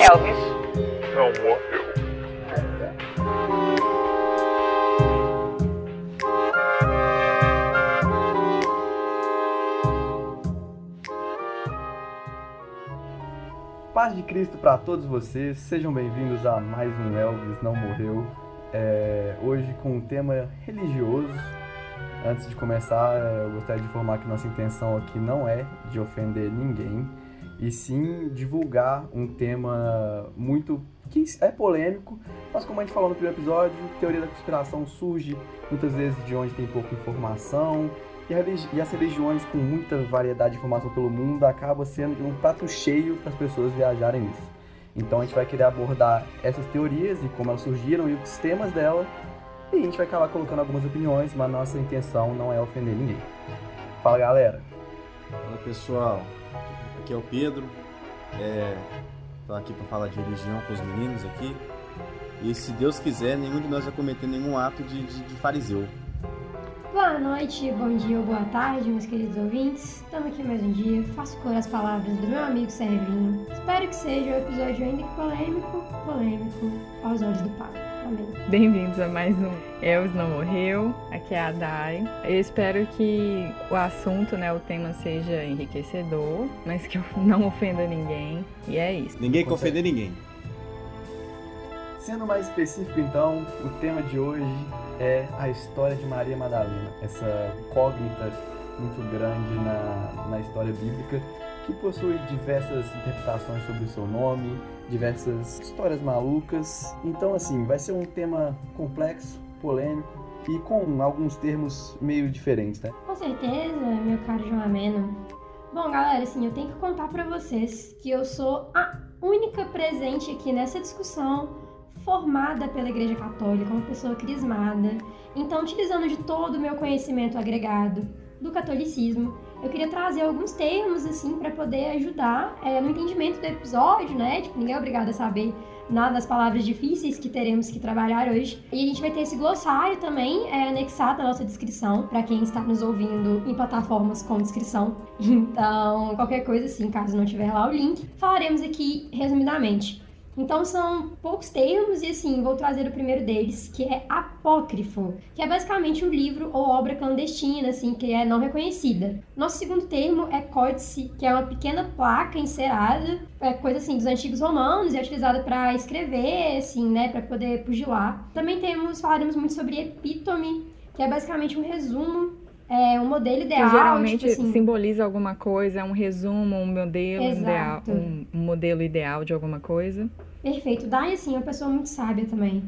Elvis. Não morreu. Paz de Cristo para todos vocês, sejam bem-vindos a mais um Elvis Não Morreu. É, hoje com um tema religioso. Antes de começar, é, eu gostaria de informar que nossa intenção aqui não é de ofender ninguém, e sim divulgar um tema muito que é polêmico, mas como a gente falou no primeiro episódio, teoria da conspiração surge muitas vezes de onde tem pouca informação, e, as religiões com muita variedade de informação pelo mundo acaba sendo um prato cheio para as pessoas viajarem nisso. Então a gente vai querer abordar essas teorias e como elas surgiram e os temas dela, e a gente vai acabar colocando algumas opiniões, mas nossa intenção não é ofender ninguém. Fala galera! Fala pessoal, aqui é o Pedro, é, tô aqui para falar de religião com os meninos aqui. E se Deus quiser, nenhum de nós vai cometer nenhum ato de, de, de fariseu. Boa noite, bom dia ou boa tarde, meus queridos ouvintes. Estamos aqui mais um dia. Faço cor as palavras do meu amigo Servinho. Espero que seja um episódio ainda que polêmico, polêmico aos olhos do Pai. Amém. Bem-vindos a mais um Elvis Não Morreu. Aqui é a Dai. Eu espero que o assunto, né, o tema seja enriquecedor, mas que eu não ofenda ninguém. E é isso. Ninguém quer Consegue. ofender ninguém. Sendo mais específico então, o tema de hoje é a história de Maria Madalena, essa incógnita muito grande na, na história bíblica, que possui diversas interpretações sobre o seu nome, diversas histórias malucas. Então, assim, vai ser um tema complexo, polêmico e com alguns termos meio diferentes, né? Com certeza, meu caro João Ameno. Bom, galera, assim, eu tenho que contar pra vocês que eu sou a única presente aqui nessa discussão formada pela Igreja Católica, uma pessoa crismada. Então, utilizando de todo o meu conhecimento agregado do catolicismo, eu queria trazer alguns termos, assim, para poder ajudar é, no entendimento do episódio, né? Tipo, ninguém é obrigado a saber nada das palavras difíceis que teremos que trabalhar hoje. E a gente vai ter esse glossário também é, anexado à nossa descrição, para quem está nos ouvindo em plataformas com descrição. Então, qualquer coisa assim, caso não tiver lá o link, falaremos aqui resumidamente. Então são poucos termos e assim, vou trazer o primeiro deles, que é apócrifo, que é basicamente um livro ou obra clandestina, assim, que é não reconhecida. Nosso segundo termo é códice, que é uma pequena placa encerada, é coisa assim dos antigos romanos e é utilizada para escrever, assim, né, para poder pugilar. Também temos, falaremos muito sobre epítome, que é basicamente um resumo, é um modelo Que ideal, geralmente tipo assim, simboliza alguma coisa, é um resumo, um modelo ideal, um modelo ideal de alguma coisa. Perfeito. Dai, assim, é uma pessoa muito sábia também.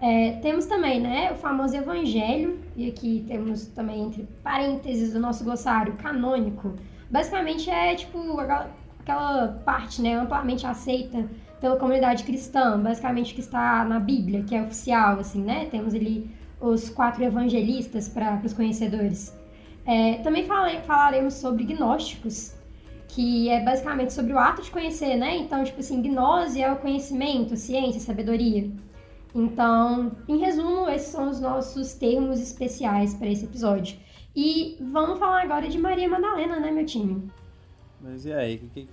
É, temos também, né, o famoso evangelho, e aqui temos também, entre parênteses, do nosso glossário canônico. Basicamente é, tipo, aquela, aquela parte, né, amplamente aceita pela comunidade cristã, basicamente que está na Bíblia, que é oficial, assim, né? Temos ali os quatro evangelistas para os conhecedores. É, também fala- falaremos sobre gnósticos, que é basicamente sobre o ato de conhecer, né? Então, tipo assim, gnose é o conhecimento, ciência, sabedoria. Então, em resumo, esses são os nossos termos especiais para esse episódio. E vamos falar agora de Maria Madalena, né, meu time? Mas e aí? Que.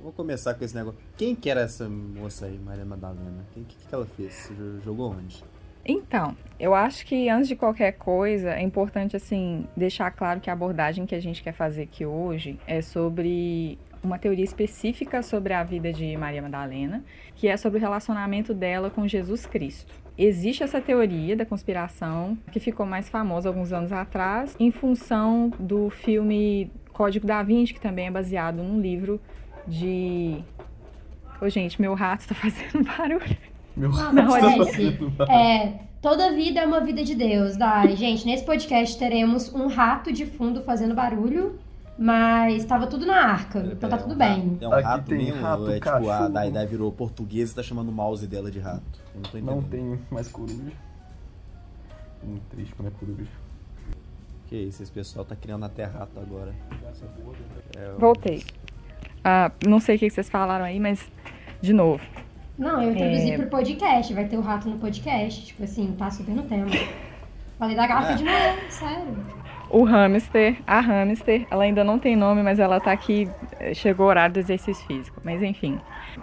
Vou começar com esse negócio. Quem que era essa moça aí, Maria Madalena? O que, que, ela fez? Jogou onde? Então, eu acho que antes de qualquer coisa, é importante assim deixar claro que a abordagem que a gente quer fazer aqui hoje é sobre uma teoria específica sobre a vida de Maria Madalena, que é sobre o relacionamento dela com Jesus Cristo. Existe essa teoria da conspiração que ficou mais famosa alguns anos atrás em função do filme Código da Vinci, que também é baseado num livro de Ô, gente, meu rato tá fazendo barulho. Meu Não, Não, acontece. É, toda vida é uma vida de Deus, Dai. Gente, nesse podcast teremos um rato de fundo fazendo barulho, mas tava tudo na arca, então tá É, tudo um bem. rato- É um Aqui rato mesmo? rato, é tipo, a. Dai Dai virou portuguesa e tá chamando o mouse dela de rato? Eu não tô entendendo. Não tem mais coruja. Muito triste quando é coruja. Que isso, esse pessoal tá criando até rato agora. É, Voltei. Ah, não sei o que vocês falaram aí, mas de novo. Não, eu introduzi É. pro podcast, vai ter o rato no podcast, tipo assim, tá super no tema. Falei da garrafa É. de manhã, sério. O hamster, a hamster, ela ainda não tem nome, mas ela tá aqui, eh, chegou o horário do exercício físico. Mas enfim,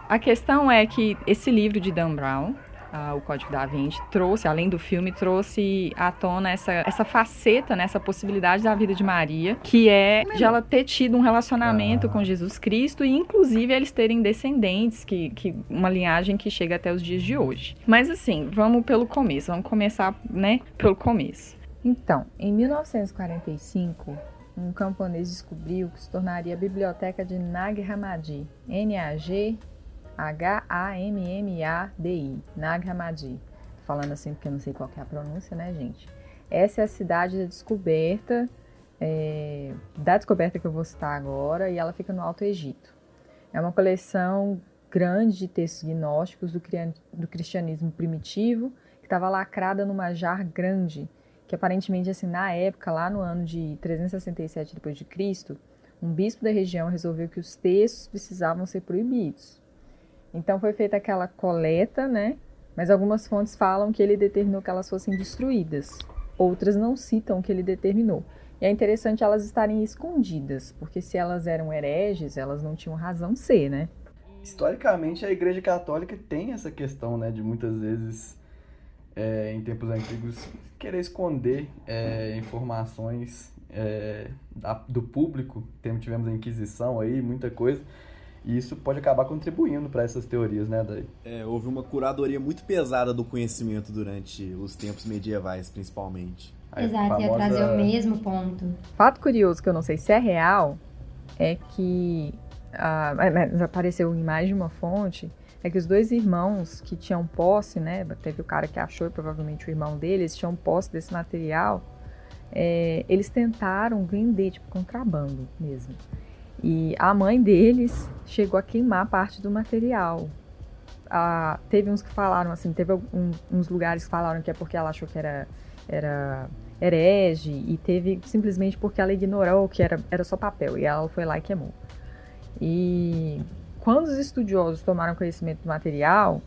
a questão é que esse livro de Dan Brown, ah, o Código da Vinci, trouxe, além do filme, trouxe à tona essa, essa faceta, né, essa possibilidade da vida de Maria, que é de ela ter tido um relacionamento Ah. com Jesus Cristo e inclusive eles terem descendentes, que, que uma linhagem que chega até os dias de hoje. Mas assim, vamos pelo começo, vamos começar, né, pelo começo. Então, em 1945, um camponês descobriu que se tornaria a biblioteca de Nag Hammadi, N-A-G-H-A-M-M-A-D-I, Nag Hammadi. Falando assim porque eu não sei qual é a pronúncia, né, gente? Essa é a cidade da descoberta, é, da descoberta que eu vou citar agora, e ela fica no Alto Egito. É uma coleção grande de textos gnósticos do, do cristianismo primitivo, que estava lacrada numa jar grande, que aparentemente, assim, na época, lá no ano de 367 d.C., um bispo da região resolveu que os textos precisavam ser proibidos. Então foi feita aquela coleta, né? Mas algumas fontes falam que ele determinou que elas fossem destruídas. Outras não citam que ele determinou. E é interessante elas estarem escondidas, porque se elas eram hereges, elas não tinham razão ser, né? Historicamente, a Igreja Católica tem essa questão, né, de muitas vezes, é, em tempos antigos, querer esconder é, informações é, da- do público. Tivemos a Inquisição aí, muita coisa. E isso pode acabar contribuindo para essas teorias, né, Daí? é, houve uma curadoria muito pesada do conhecimento durante os tempos medievais, principalmente. A Exato, ia famosa- trazer o mesmo ponto. Fato curioso que eu não sei se é real é que ah, mas apareceu em mais de uma fonte é que os dois irmãos que tinham posse, né? Teve o cara que achou e provavelmente o irmão deles tinham posse desse material. é, eles tentaram vender, tipo, contrabando mesmo. E a mãe deles chegou a queimar parte do material. Ah, teve uns que falaram assim, teve um- uns lugares que falaram que é porque ela achou que era, era herege, e teve simplesmente porque ela ignorou que era, era só papel, e ela foi lá e queimou. E quando os estudiosos tomaram conhecimento do material,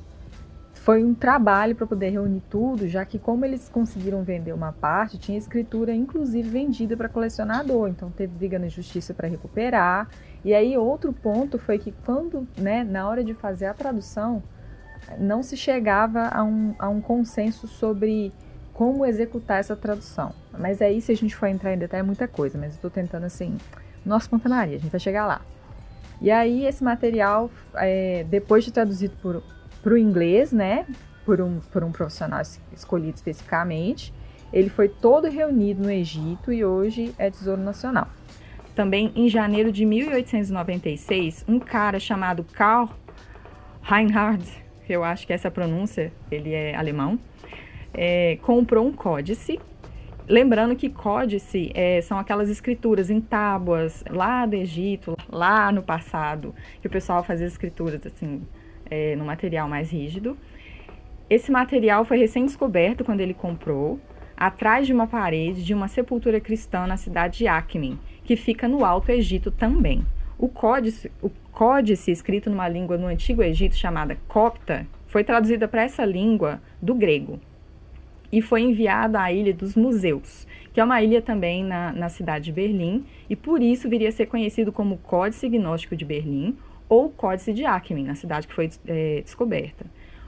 foi um trabalho para poder reunir tudo, já que como eles conseguiram vender uma parte, tinha escritura inclusive vendida para colecionador, então teve briga na justiça para recuperar. E aí outro ponto foi que quando, né, na hora de fazer a tradução, não se chegava a um, a um consenso sobre como executar essa tradução. Mas aí, se a gente for entrar em detalhe, é muita coisa, mas eu estou tentando assim, nossa ponta Maria, a gente vai chegar lá. E aí, esse material, é, depois de traduzido para o inglês, né, por um, por um profissional es- escolhido especificamente, ele foi todo reunido no Egito e hoje é Tesouro Nacional. Também em janeiro de 1896, um cara chamado Karl que eu acho que essa pronúncia, ele é alemão, é, comprou um códice. Lembrando que códice é, são aquelas escrituras em tábuas lá do Egito, lá no passado, que o pessoal fazia escrituras assim, é, no material mais rígido. Esse material foi recém-descoberto quando ele comprou, atrás de uma parede de uma sepultura cristã na cidade de Acmin, que fica no Alto Egito também. O códice, o códice escrito numa língua no Antigo Egito chamada copta foi traduzida para essa língua do grego e foi enviado à Ilha dos Museus, que é uma ilha também na, na cidade de Berlim, e por isso viria a ser conhecido como Códice Gnóstico de Berlim ou Códice de Acmin, na cidade que foi é, descoberta.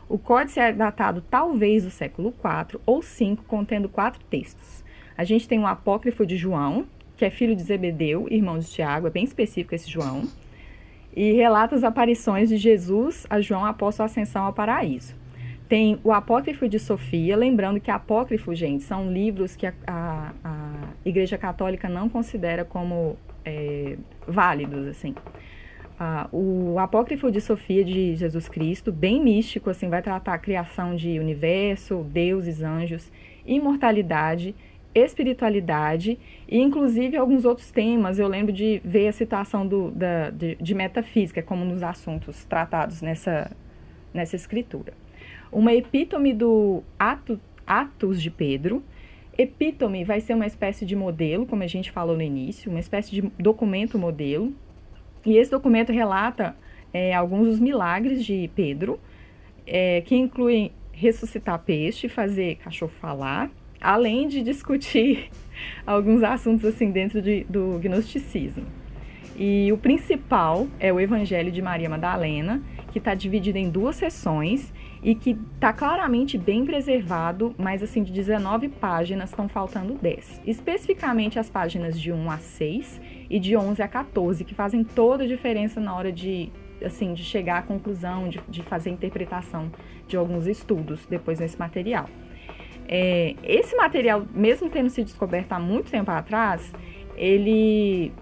O códice é datado talvez do século IV ou V, contendo quatro textos. A gente tem o Apócrifo de João, que é filho de Zebedeu, irmão de Tiago, é bem específico esse João, e relata as aparições de Jesus a João após sua ascensão ao paraíso. Tem o Apócrifo de Sofia, lembrando que Apócrifo, gente, são livros que a, a, a Igreja Católica não considera como é, válidos, assim. Ah, o Apócrifo de Sofia de Jesus Cristo, bem místico, assim, vai tratar a criação de universo, deuses, anjos, imortalidade, espiritualidade e, inclusive, alguns outros temas. Eu lembro de ver a citação do, da, de, de metafísica como nos assuntos tratados nessa, nessa escritura. Uma epítome do Ato, Atos de Pedro, Epítome vai ser uma espécie de modelo, como a gente falou no início, uma espécie de documento modelo. E esse documento relata é, alguns dos milagres de Pedro, é, que incluem ressuscitar peixe, fazer cachorro falar, além de discutir alguns assuntos assim dentro de, do gnosticismo. E o principal é o Evangelho de Maria Madalena, que está dividido em duas sessões e que está claramente bem preservado, mas assim, de 19 páginas estão faltando 10. Especificamente as páginas de 1 a 6 e de 11 a 14, que fazem toda a diferença na hora de, assim, de chegar à conclusão, de, de fazer interpretação de alguns estudos depois desse material. É, esse material, mesmo tendo sido descoberto há muito tempo atrás, ele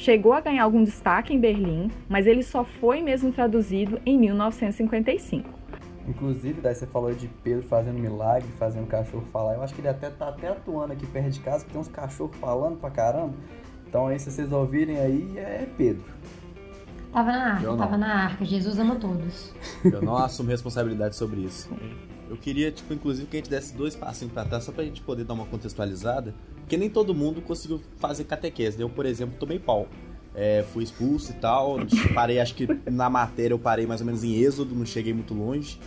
chegou a ganhar algum destaque em Berlim, mas ele só foi mesmo traduzido em 1955. Inclusive, daí você falou de Pedro fazendo milagre, fazendo cachorro falar. Eu acho que ele até tá até atuando aqui perto de casa, porque tem uns cachorros falando pra caramba. Então aí, se vocês ouvirem aí, é Pedro. Tava na arca, tava na arca. Jesus ama todos. Eu não assumo responsabilidade sobre isso. Eu queria, tipo, inclusive, que a gente desse dois passinhos pra trás, só pra gente poder dar uma contextualizada, porque nem todo mundo conseguiu fazer catequese. Eu, por exemplo, tomei pau. É, fui expulso e tal, parei, acho que na matéria eu parei mais ou menos em Êxodo, não cheguei muito longe.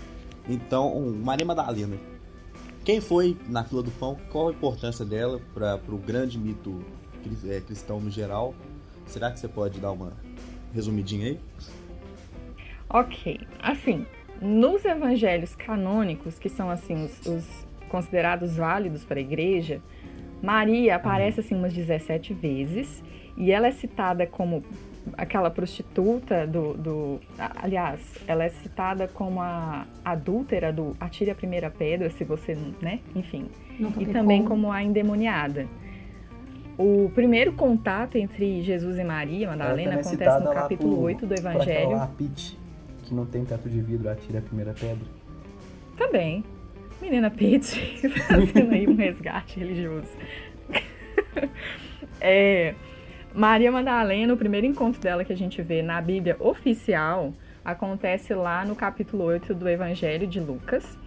Então, Maria Madalena. Quem foi na fila do pão? Qual a importância dela para o grande mito é, cristão no geral? Será que você pode dar uma resumidinha aí? Ok, assim, nos evangelhos canônicos, que são assim os, os considerados válidos para a igreja, Maria aparece assim umas 17 vezes e ela é citada como aquela prostituta do, do aliás, ela é citada como a adúltera do atire a primeira pedra, se você, né, enfim, Nunca e também como a endemoniada. O primeiro contato entre Jesus e Maria Madalena é acontece no capítulo por- 8 do aquela Evangelho. lá, a Pete, que não tem teto de vidro, atira a primeira pedra. Também. Menina Pete fazendo aí um resgate religioso. É, Maria Madalena, o primeiro encontro dela que a gente vê na Bíblia oficial acontece lá no capítulo 8 do Evangelho de Lucas,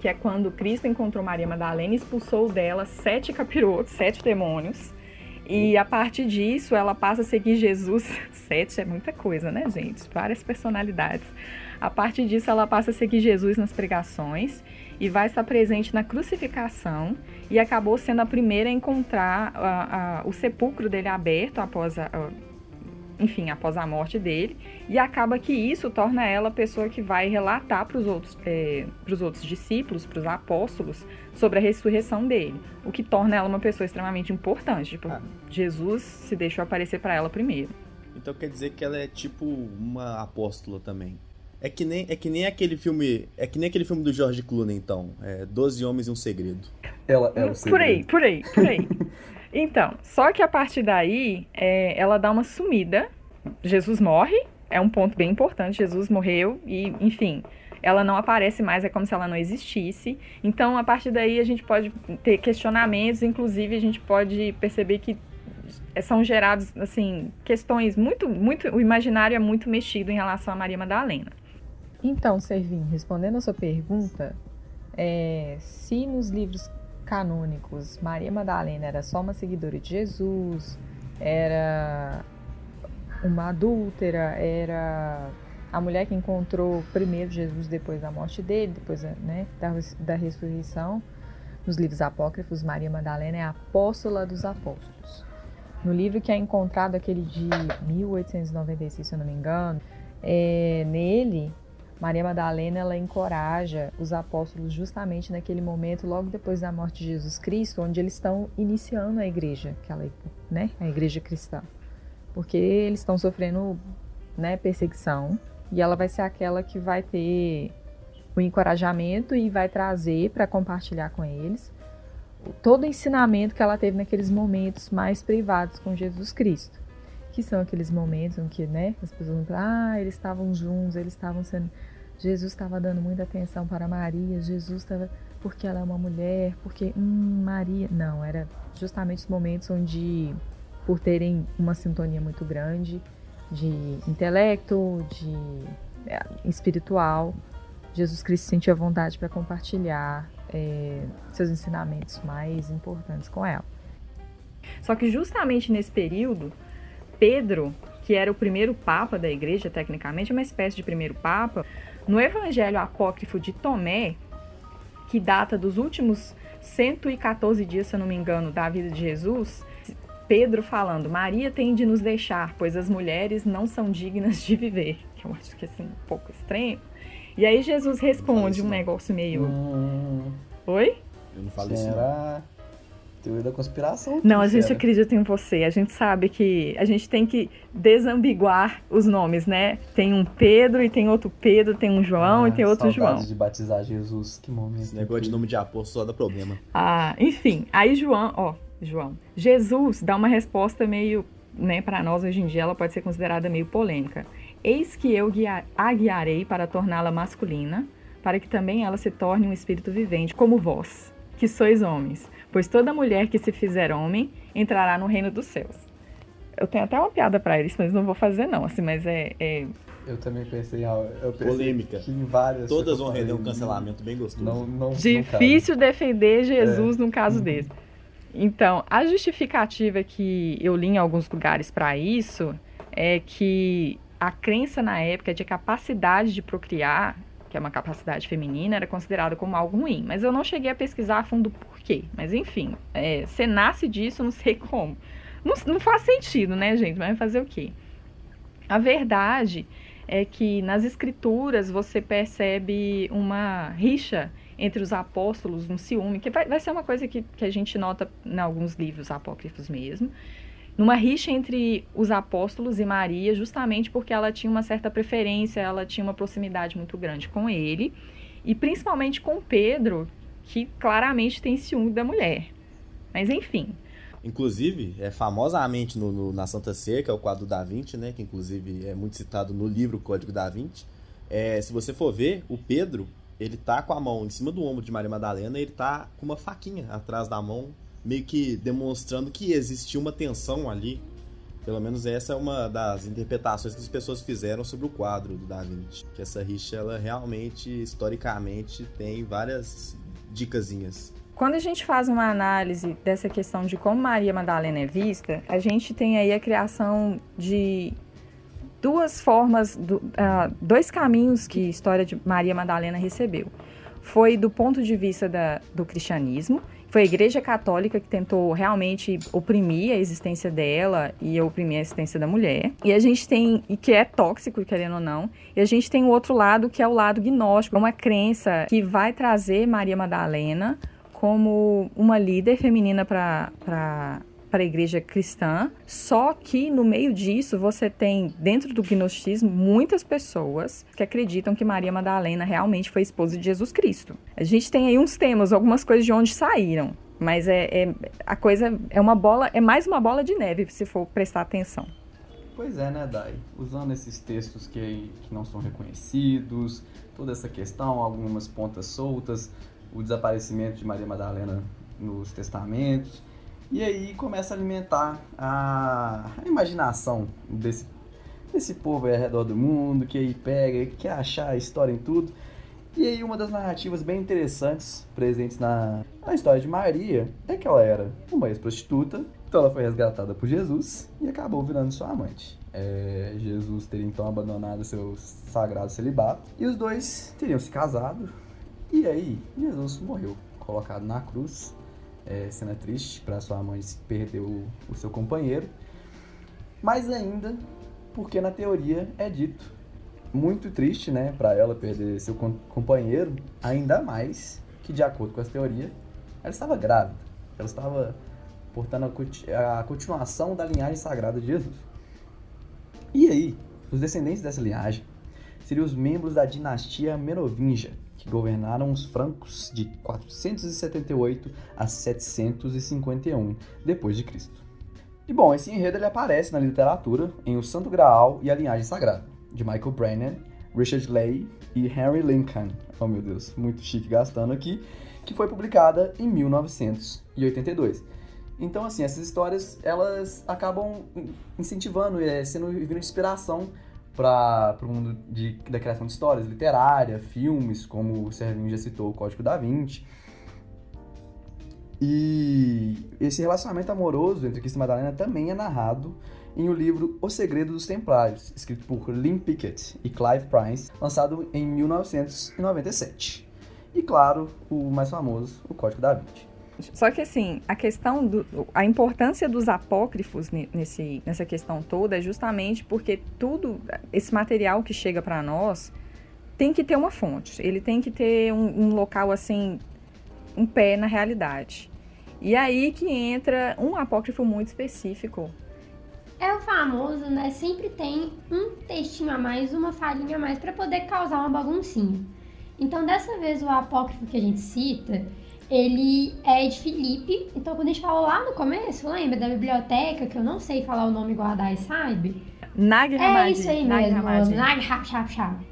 que é quando Cristo encontrou Maria Madalena e expulsou dela sete capirotos, sete demônios. E a partir disso, ela passa a seguir Jesus. Sete é muita coisa, né, gente? Várias personalidades. A partir disso, ela passa a seguir Jesus nas pregações e vai estar presente na crucificação e acabou sendo a primeira a encontrar a- a- o sepulcro dele aberto após a, enfim, após a morte dele e acaba que isso torna ela a pessoa que vai relatar para os outros, é, outros discípulos, para os apóstolos, sobre a ressurreição dele, o que torna ela uma pessoa extremamente importante. Tipo, Ah. Jesus se deixou aparecer para ela primeiro. Então quer dizer que ela é tipo uma apóstola também. É que nem, é que nem aquele filme. É que nem aquele filme do George Clooney, então. É Doze Homens e um Segredo. Ela é o por aí, segredo. por aí, por aí. Então, só que a partir daí, é, ela dá uma sumida. Jesus morre, é um ponto bem importante. Jesus morreu e, enfim, ela não aparece mais, é como se ela não existisse. Então, a partir daí, a gente pode ter questionamentos, inclusive, a gente pode perceber que são gerados, assim, questões muito, muito. O imaginário é muito mexido em relação a Maria Madalena. Então, Servin, respondendo a sua pergunta, é, se nos livros canônicos Maria Madalena era só uma seguidora de Jesus, era uma adúltera, era a mulher que encontrou primeiro Jesus depois da morte dele, depois né, da, da ressurreição. Nos livros apócrifos, Maria Madalena é a apóstola dos apóstolos. No livro que é encontrado, aquele de 1896, se eu não me engano, é, nele Maria Madalena ela encoraja os apóstolos justamente naquele momento, logo depois da morte de Jesus Cristo, onde eles estão iniciando a igreja, aquela, né, a igreja cristã, porque eles estão sofrendo, né, perseguição e ela vai ser aquela que vai ter o encorajamento e vai trazer para compartilhar com eles todo o ensinamento que ela teve naqueles momentos mais privados com Jesus Cristo que são aqueles momentos em que, né, as pessoas vão falar, ah, eles estavam juntos, eles estavam sendo. Jesus estava dando muita atenção para Maria, Jesus estava. Porque ela é uma mulher, porque. Hum, Maria. Não, era justamente os momentos onde, por terem uma sintonia muito grande de intelecto, de é, espiritual, Jesus Cristo sentia vontade para compartilhar é, seus ensinamentos mais importantes com ela. Só que justamente nesse período, Pedro, que era o primeiro papa da igreja, tecnicamente, uma espécie de primeiro papa, no evangelho apócrifo de Tomé, que data dos últimos 114 dias, se eu não me engano, da vida de Jesus, Pedro falando: Maria tem de nos deixar, pois as mulheres não são dignas de viver. Que eu acho que assim, um pouco estranho. E aí Jesus responde um negócio meio. Hum, Oi? Eu não falo isso. não. Teoria da conspiração. Não, a gente fera. acredita em você. A gente sabe que a gente tem que desambiguar os nomes, né? Tem um Pedro e tem outro Pedro, tem um João Ah, e tem outro João. de batizar Jesus. Que momento. Esse negócio de nome de apóstolo só dá problema. Ah, enfim, aí João, ó, João. Jesus dá uma resposta meio, né, para nós hoje em dia, ela pode ser considerada meio polêmica. Eis que eu guia- a guiarei para torná-la masculina, para que também ela se torne um espírito vivente, como vós, que sois homens. Pois toda mulher que se fizer homem entrará no reino dos céus. Eu tenho até uma piada para eles, mas não vou fazer não, assim, mas é, é Eu também pensei, eu pensei Polêmica. em várias. Todas vão render um cancelamento bem gostoso. Não, não, não Difícil defender É. Jesus num caso desse. Então, a justificativa que eu li em alguns lugares para isso é que a crença na época de capacidade de procriar, que é uma capacidade feminina, era considerada como algo ruim. Mas eu não cheguei a pesquisar a fundo por quê. Mas enfim, é, você nasce disso, não sei como. Não, não faz sentido, né, gente? Mas fazer o quê? A verdade é que nas escrituras você percebe uma rixa entre os apóstolos, um ciúme, que vai, vai ser uma coisa que, que a gente nota em alguns livros apócrifos mesmo, numa rixa entre os apóstolos e Maria, justamente porque ela tinha uma certa preferência, ela tinha uma proximidade muito grande com ele, e principalmente com Pedro, que claramente tem ciúme da mulher. Mas enfim, Inclusive, é famosamente no, no- na Santa Ceia, que é o quadro da Vinci, né? Que inclusive é muito citado no livro Código da Vinci. É, se você for ver, o Pedro, ele tá com a mão em cima do ombro de Maria Madalena e ele tá com uma faquinha atrás da mão, meio que demonstrando que existia uma tensão ali. Pelo menos essa é uma das interpretações que as pessoas fizeram sobre o quadro do Da Vinci. Que essa rixa, ela realmente, historicamente, tem várias dicasinhas. Quando a gente faz uma análise dessa questão de como Maria Madalena é vista, a gente tem aí a criação de duas formas, ah, dois caminhos que a história de Maria Madalena recebeu. Foi do ponto de vista da- do cristianismo, foi a Igreja Católica que tentou realmente oprimir a existência dela e oprimir a existência da mulher. E a gente tem, e que é tóxico, querendo ou não, e a gente tem o outro lado que é o lado gnóstico, uma crença que vai trazer Maria Madalena como uma líder feminina para para a igreja cristã, só que no meio disso você tem dentro do gnosticismo muitas pessoas que acreditam que Maria Madalena realmente foi esposa de Jesus Cristo. A gente tem aí uns temas, algumas coisas de onde saíram, mas é, é- a coisa é uma bola, é mais uma bola de neve se for prestar atenção. Pois é, né, Dai? Usando esses textos que, que não são reconhecidos, toda essa questão, algumas pontas soltas, o desaparecimento de Maria Madalena nos testamentos, e aí começa a alimentar a, a imaginação desse, desse povo ao redor do mundo, que aí pega, que quer achar a história em tudo. E aí uma das narrativas bem interessantes presentes na, na história de Maria é que ela era uma ex-prostituta, então ela foi resgatada por Jesus e acabou virando sua amante. É, Jesus teria então abandonado seu sagrado celibato e os dois teriam se casado. E aí Jesus morreu, colocado na cruz. É, cena triste para sua mãe perder o, o seu companheiro. Mais ainda porque na teoria é dito muito triste, né, para ela perder seu com- companheiro, ainda mais que de acordo com essa teoria, ela estava grávida. Ela estava portando a, a continuação da linhagem sagrada de Jesus. E aí, os descendentes dessa linhagem seriam os membros da dinastia Merovingia, que governaram os francos de 478 a 751 depois de Cristo. E bom, esse enredo ele aparece na literatura em O Santo Graal e a Linhagem Sagrada, de Michael Brennan, Richard Leigh e Henry Lincoln. Oh meu Deus, muito chique gastando aqui, que foi publicada em 1982. Então, assim, essas histórias, elas acabam incentivando, é, sendo vindo de inspiração para o mundo de, da criação de histórias, literária, filmes, como o Servinho já citou, o Código da Vinci. E esse relacionamento amoroso entre Cristo e Madalena também é narrado em o livro O Segredo dos Templários, escrito por Lynn Pickett e Clive Price, lançado em 1997. E claro, o mais famoso, o Código da Vinci. Só que assim, a questão do, a importância dos apócrifos nesse, nessa questão toda é justamente porque tudo esse material que chega para nós tem que ter uma fonte, ele tem que ter um, um local assim um pé na realidade. E aí que entra um apócrifo muito específico. É o famoso, né? Sempre tem um textinho a mais, uma falhinha a mais para poder causar uma baguncinha. Então, dessa vez, o apócrifo que a gente cita, ele é de Filipe. Então, quando a gente falou lá no começo, lembra da biblioteca, que eu não sei falar o nome Dai sabe? Nag É isso aí mesmo, Nag Hap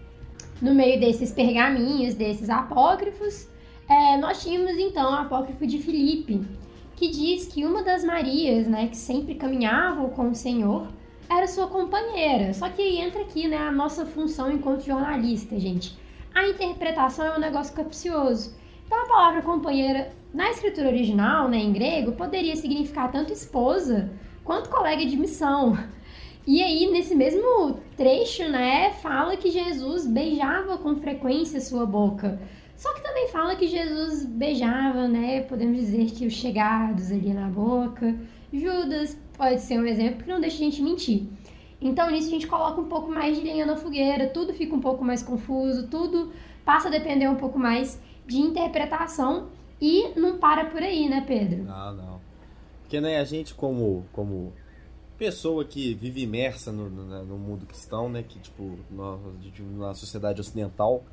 No meio desses pergaminhos, desses apócrifos, é, nós tínhamos então o apócrifo de Filipe, que diz que uma das Marias, né, que sempre caminhavam com o Senhor, era sua companheira. Só que aí entra aqui, né, a nossa função enquanto jornalista, gente. A interpretação é um negócio capcioso. Então a palavra companheira na escritura original, né, em grego, poderia significar tanto esposa quanto colega de missão. E aí, nesse mesmo trecho, né, fala que Jesus beijava com frequência sua boca. Só que também fala que Jesus beijava, né? Podemos dizer que os chegados ali na boca. Judas pode ser um exemplo que não deixa a gente mentir. Então nisso a gente coloca um pouco mais de lenha na fogueira, tudo fica um pouco mais confuso, tudo passa a depender um pouco mais de interpretação e não para por aí, né, Pedro? Não, não. Porque né, a gente como como pessoa que vive imersa no, no, no mundo cristão, né, que tipo na, na sociedade ocidental,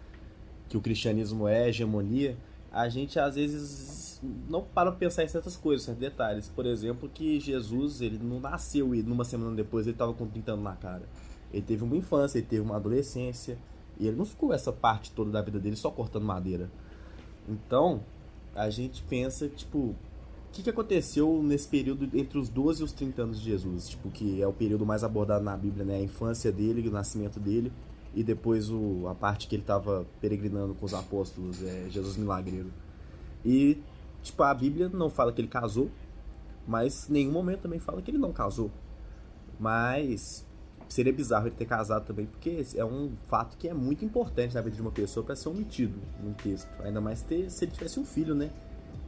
que o cristianismo é hegemonia, a gente às vezes não para pensar em certas coisas, certos detalhes. Por exemplo, que Jesus ele não nasceu e numa semana depois ele estava com 30 anos na cara. Ele teve uma infância, ele teve uma adolescência, e ele não ficou essa parte toda da vida dele só cortando madeira. Então, a gente pensa, tipo, o que, que aconteceu nesse período entre os 12 e os 30 anos de Jesus? Tipo, que é o período mais abordado na Bíblia, né? A infância dele, o nascimento dele e depois o, a parte que ele estava peregrinando com os apóstolos, é, Jesus Milagreiro. E, tipo, a Bíblia não fala que ele casou, mas nenhum momento também fala que ele não casou. Mas seria bizarro ele ter casado também, porque é um fato que é muito importante na vida de uma pessoa para ser omitido num texto. Ainda mais ter, se ele tivesse um filho, né?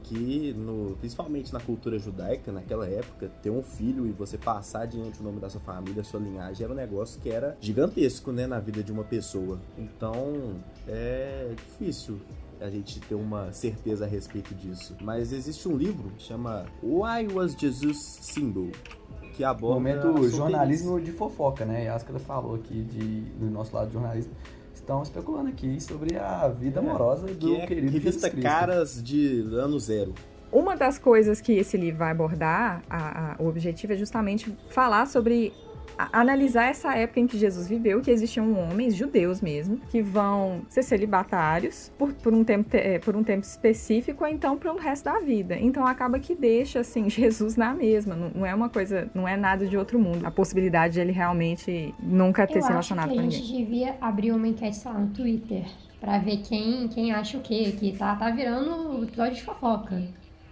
que no, principalmente na cultura judaica, naquela época, ter um filho e você passar adiante o nome da sua família, sua linhagem, era um negócio que era gigantesco, né, na vida de uma pessoa. Então, é difícil a gente ter uma certeza a respeito disso. Mas existe um livro que chama Why Was Jesus Single? Que aborda momento jornalismo de fofoca, né? E a Ascara falou aqui de, do nosso lado de jornalismo estão especulando aqui sobre a vida é, amorosa do que é querido revista Jesus Caras de ano zero. Uma das coisas que esse livro vai abordar, a, a, o objetivo é justamente falar sobre analisar essa época em que Jesus viveu, que existiam homens judeus mesmo, que vão ser celibatários por, por, um, tempo, é, por um tempo específico, ou então pelo resto da vida. Então acaba que deixa, assim, Jesus na mesma. Não, não é uma coisa, não é nada de outro mundo. A possibilidade de ele realmente nunca ter Eu se relacionado com ninguém. A gente devia abrir uma enquete, lá, no Twitter, pra ver quem, quem acha o quê, que tá, tá virando episódio de fofoca.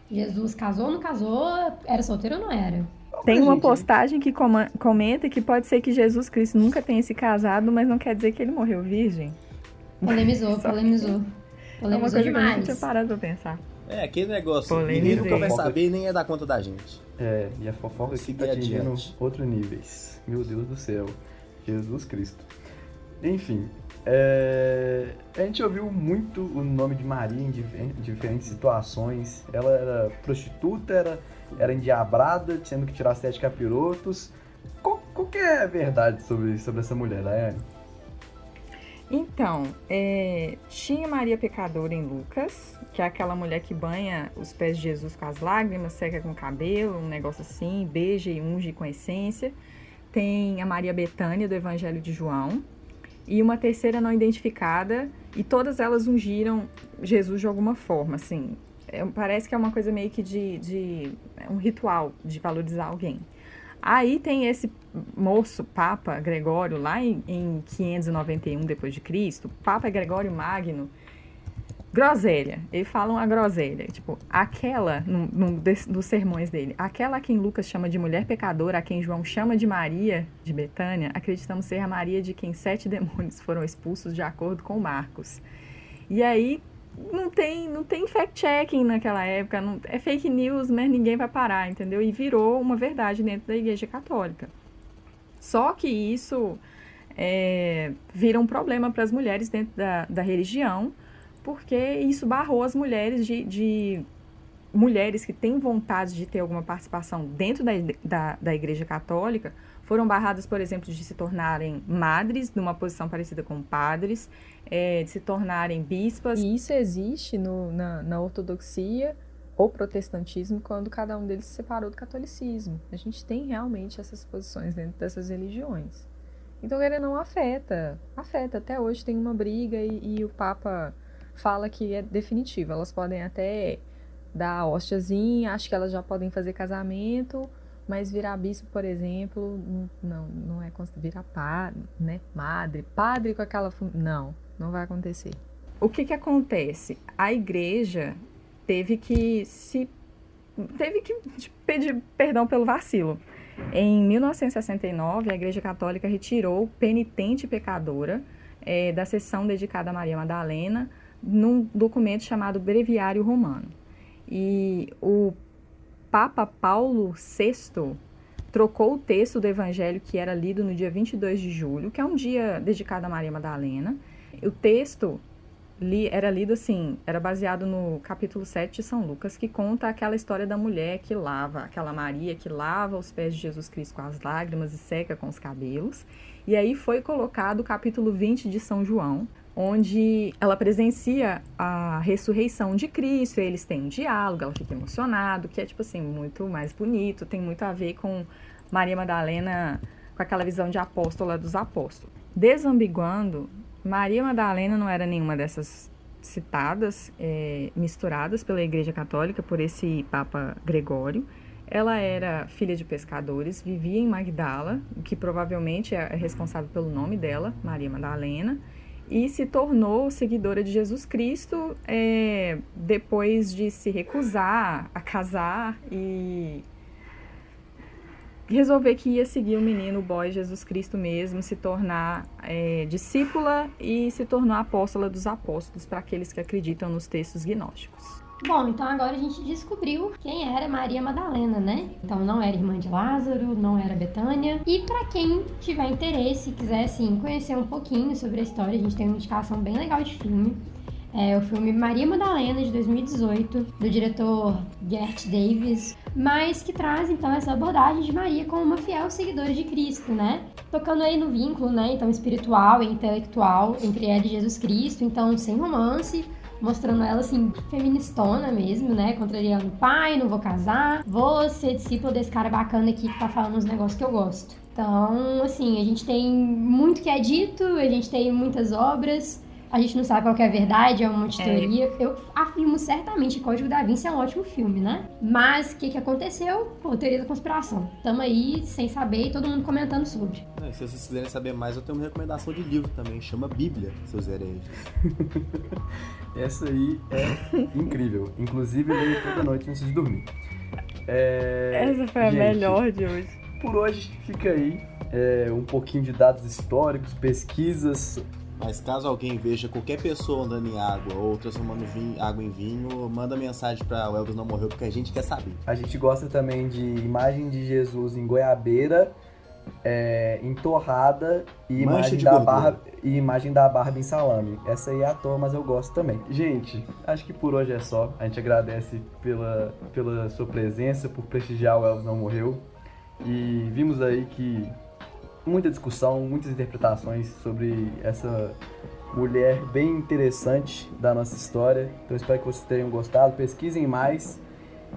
Jesus casou ou não casou? Era solteiro ou não era? Tem uma gente, postagem que comenta que pode ser que Jesus Cristo nunca tenha se casado, mas não quer dizer que ele morreu virgem. Polemizou, polemizou. É uma Polemizou coisa que eu nunca demais. tinha parado pra pensar. É, aquele negócio. Polemizei. Ninguém nunca vai saber e nem é da conta da gente. É, e a fofoca aqui tá atingindo outros níveis. Meu Deus do céu. Jesus Cristo. Enfim, é, a gente ouviu muito o nome de Maria em diferentes situações. Ela era prostituta, era, era endiabrada, tendo que tirar sete capirotos. Qual, qual é a verdade sobre, sobre essa mulher, Daiane? Então, é, tinha Maria Pecadora em Lucas, que é aquela mulher que banha os pés de Jesus com as lágrimas, seca com o cabelo, um negócio assim, beija e unge com essência. Tem a Maria Betânia do Evangelho de João. E uma terceira não identificada, e todas elas ungiram Jesus de alguma forma, assim. É, parece que é uma coisa meio que de, de é um ritual de valorizar alguém. Aí tem esse moço, Papa Gregório, lá em, em 591 depois de Cristo, Papa Gregório Magno, groselha. Ele fala uma groselha. Tipo, aquela, num, des, dos sermões dele, aquela a quem Lucas chama de mulher pecadora, a quem João chama de Maria de Betânia, acreditamos ser a Maria de quem sete demônios foram expulsos, de acordo com Marcos. E aí, não tem, não tem fact-checking naquela época, não, é fake news, mas ninguém vai parar, entendeu? E virou uma verdade dentro da Igreja Católica. Só que isso é, vira um problema para as mulheres dentro da, da religião, porque isso barrou as mulheres de, de mulheres que têm vontade de ter alguma participação dentro da, da, da Igreja Católica foram barradas, por exemplo, de se tornarem madres, numa posição parecida com padres, é, de se tornarem bispas. E isso existe no, na, na ortodoxia ou protestantismo quando cada um deles se separou do catolicismo. A gente tem realmente essas posições dentro dessas religiões. Então ele não afeta, afeta. Até hoje tem uma briga e, e o Papa fala que é definitivo. Elas podem até dar a hóstiazinha, acho que elas já podem fazer casamento, mas virar bispo, por exemplo, não, não é virar padre, né? Madre, padre com aquela não, não vai acontecer. O que que acontece? A igreja teve que se teve que pedir perdão pelo vacilo. Em 1969, a Igreja Católica retirou penitente pecadora é, da sessão dedicada a Maria Madalena num documento chamado Breviário Romano. E o Papa Paulo VI trocou o texto do evangelho que era lido no dia 22 de julho, que é um dia dedicado a Maria Madalena. O texto li, era lido assim, era baseado no capítulo 7 de São Lucas, que conta aquela história da mulher que lava, aquela Maria que lava os pés de Jesus Cristo com as lágrimas e seca com os cabelos. E aí foi colocado o capítulo 20 de São João, onde ela presencia a ressurreição de Cristo, eles têm um diálogo, ela fica emocionada, que é tipo assim, muito mais bonito, tem muito a ver com Maria Madalena, com aquela visão de apóstola dos apóstolos. Desambiguando, Maria Madalena não era nenhuma dessas citadas, é, misturadas pela Igreja Católica por esse Papa Gregório. Ela era filha de pescadores, vivia em Magdala, que provavelmente é responsável pelo nome dela, Maria Madalena, e se tornou seguidora de Jesus Cristo é, depois de se recusar a casar e resolver que ia seguir o menino, o boy Jesus Cristo mesmo, se tornar é, discípula e se tornou apóstola dos apóstolos para aqueles que acreditam nos textos gnósticos. Bom, então agora a gente descobriu quem era Maria Madalena, né? Então não era irmã de Lázaro, não era Betânia. E para quem tiver interesse, quiser assim conhecer um pouquinho sobre a história, a gente tem uma indicação bem legal de filme. É o filme Maria Madalena de 2018, do diretor Gert Davis, mas que traz então essa abordagem de Maria como uma fiel seguidora de Cristo, né? Tocando aí no vínculo, né, então espiritual e intelectual entre ela e Jesus Cristo, então sem romance, mostrando ela assim, feministona mesmo, né? Contrariando o pai, não vou casar, vou ser discípula desse cara bacana aqui que tá falando uns negócios que eu gosto. Então, assim, a gente tem muito que é dito, a gente tem muitas obras, a gente não sabe qual é a verdade, é uma de é. teoria. É. Eu afirmo certamente que Código da Vinci é um ótimo filme, né? Mas o que, que aconteceu? Pô, teoria da conspiração. Tamo aí sem saber e todo mundo comentando sobre. É, se vocês quiserem saber mais, eu tenho uma recomendação de livro também, chama Bíblia, seus hereges. Essa aí é incrível. Inclusive, eu leio toda noite antes de dormir. É... Essa foi a melhor de hoje. Por hoje fica aí é, um pouquinho de dados históricos, pesquisas mas caso alguém veja qualquer pessoa andando em água ou transformando vinho, água em vinho, manda mensagem para o Elvis não morreu porque a gente quer saber. A gente gosta também de imagem de Jesus em goiabeira, é, em torrada e imagem, da barra, e imagem da barba em salame. Essa aí é à toa, mas eu gosto também. Gente, acho que por hoje é só. A gente agradece pela, pela sua presença, por prestigiar o Elvis Não Morreu. E vimos aí que muita discussão, muitas interpretações sobre essa mulher bem interessante da nossa história. Então espero que vocês tenham gostado. Pesquisem mais.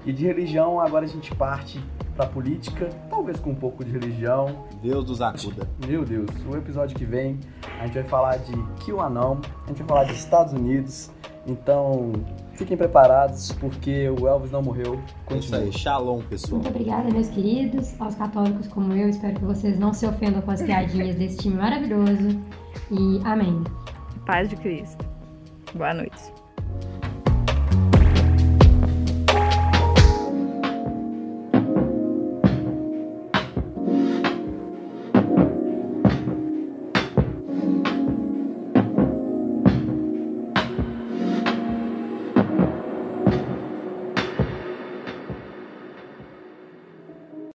E de religião, agora a gente parte para política, talvez com um pouco de religião. Deus nos acuda. Meu Deus, o episódio que vem a gente vai falar de QAnon, a gente vai falar dos Estados Unidos. Então, Fiquem preparados, porque o Elvis não morreu. Continua. Isso aí, shalom, pessoal. Muito obrigada, meus queridos, aos católicos como eu. Espero que vocês não se ofendam com as piadinhas desse time maravilhoso. E amém. Paz de Cristo. Boa noite.